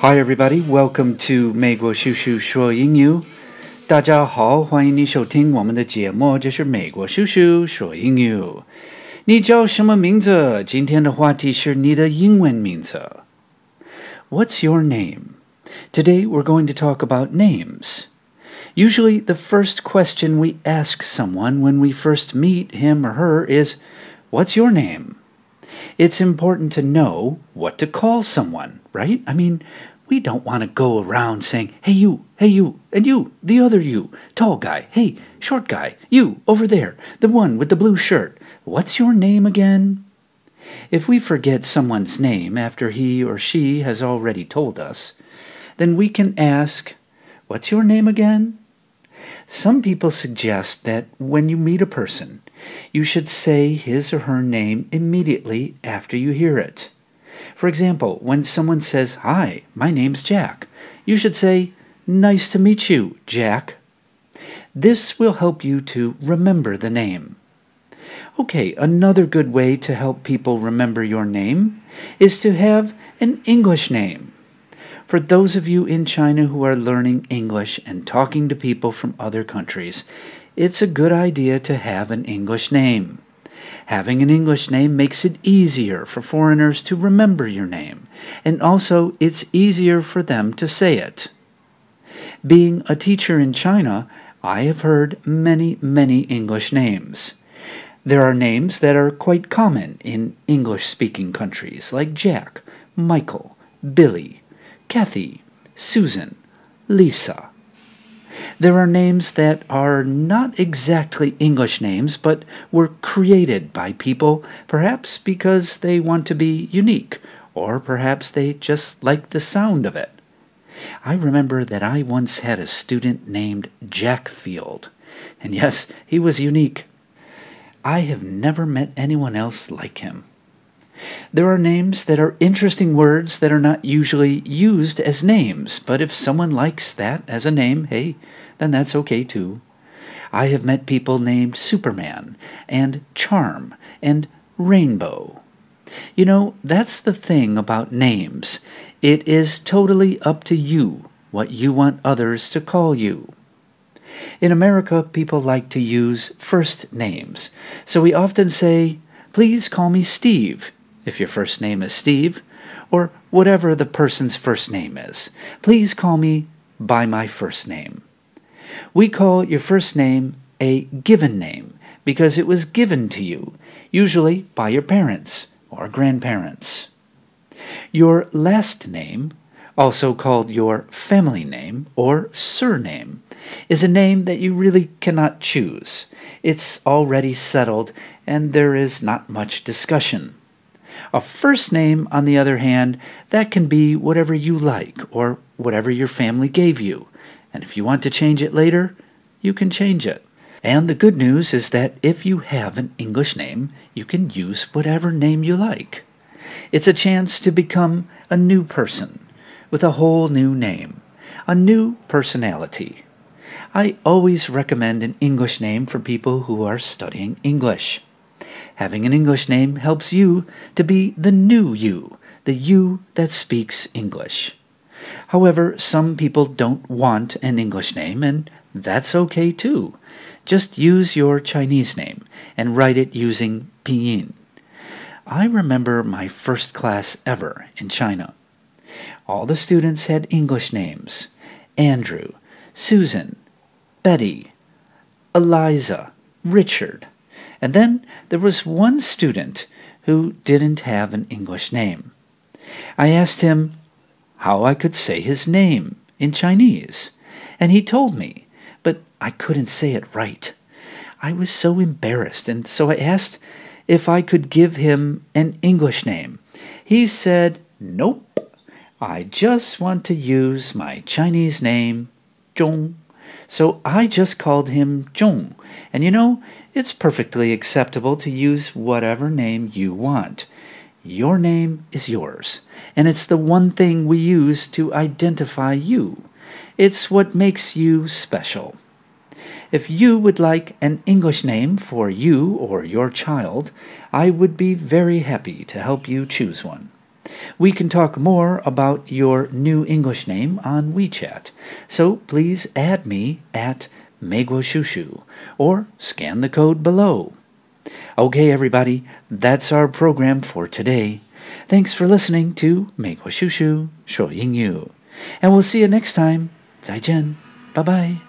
Hi, everybody. Welcome to 美国叔叔说英语。大家好，欢迎你收听我们的节目，这是美国叔叔说英语。你叫什么名字？今天的话题是你的英文名字。What's your name? Today we're going to talk about names. Usually, the first question we ask someone when we first meet him or her is, What's your name? It's important to know what to call someone, right? I mean, we don't want to go around saying, hey, you, hey, you, and you, the other you, tall guy, hey, short guy, you, over there, the one with the blue shirt. What's your name again? If we forget someone's name after he or she has already told us, then we can ask, What's your name again? Some people suggest that when you meet a person, you should say his or her name immediately after you hear it. For example, when someone says, Hi, my name's Jack, you should say, Nice to meet you, Jack. This will help you to remember the name. Okay, another good way to help people remember your name is to have an English name. For those of you in China who are learning English and talking to people from other countries, it's a good idea to have an English name. Having an English name makes it easier for foreigners to remember your name, and also it's easier for them to say it. Being a teacher in China, I have heard many, many English names. There are names that are quite common in English speaking countries, like Jack, Michael, Billy, Kathy, Susan, Lisa. There are names that are not exactly English names, but were created by people, perhaps because they want to be unique, or perhaps they just like the sound of it. I remember that I once had a student named Jack Field, and yes, he was unique. I have never met anyone else like him. There are names that are interesting words that are not usually used as names, but if someone likes that as a name, hey, then that's okay too. I have met people named Superman and Charm and Rainbow. You know, that's the thing about names. It is totally up to you what you want others to call you. In America, people like to use first names, so we often say, Please call me Steve, if your first name is Steve, or whatever the person's first name is. Please call me by my first name. We call your first name a given name because it was given to you, usually by your parents or grandparents. Your last name, also called your family name or surname, is a name that you really cannot choose. It's already settled and there is not much discussion. A first name, on the other hand, that can be whatever you like or whatever your family gave you. And if you want to change it later, you can change it. And the good news is that if you have an English name, you can use whatever name you like. It's a chance to become a new person with a whole new name, a new personality. I always recommend an English name for people who are studying English. Having an English name helps you to be the new you, the you that speaks English. However, some people don't want an English name, and that's okay too. Just use your Chinese name and write it using pinyin. I remember my first class ever in China. All the students had English names Andrew, Susan, Betty, Eliza, Richard. And then there was one student who didn't have an English name. I asked him, how I could say his name in Chinese, and he told me, but I couldn't say it right. I was so embarrassed, and so I asked if I could give him an English name. He said, Nope, I just want to use my Chinese name, Zhong. So I just called him Zhong. And you know, it's perfectly acceptable to use whatever name you want. Your name is yours, and it's the one thing we use to identify you. It's what makes you special. If you would like an English name for you or your child, I would be very happy to help you choose one. We can talk more about your new English name on WeChat, so please add me at Meiguoshushu or scan the code below. Okay, everybody, that's our program for today. Thanks for listening to Meiguo Shushu Shuo Yingyu, and we'll see you next time. 再见，拜拜。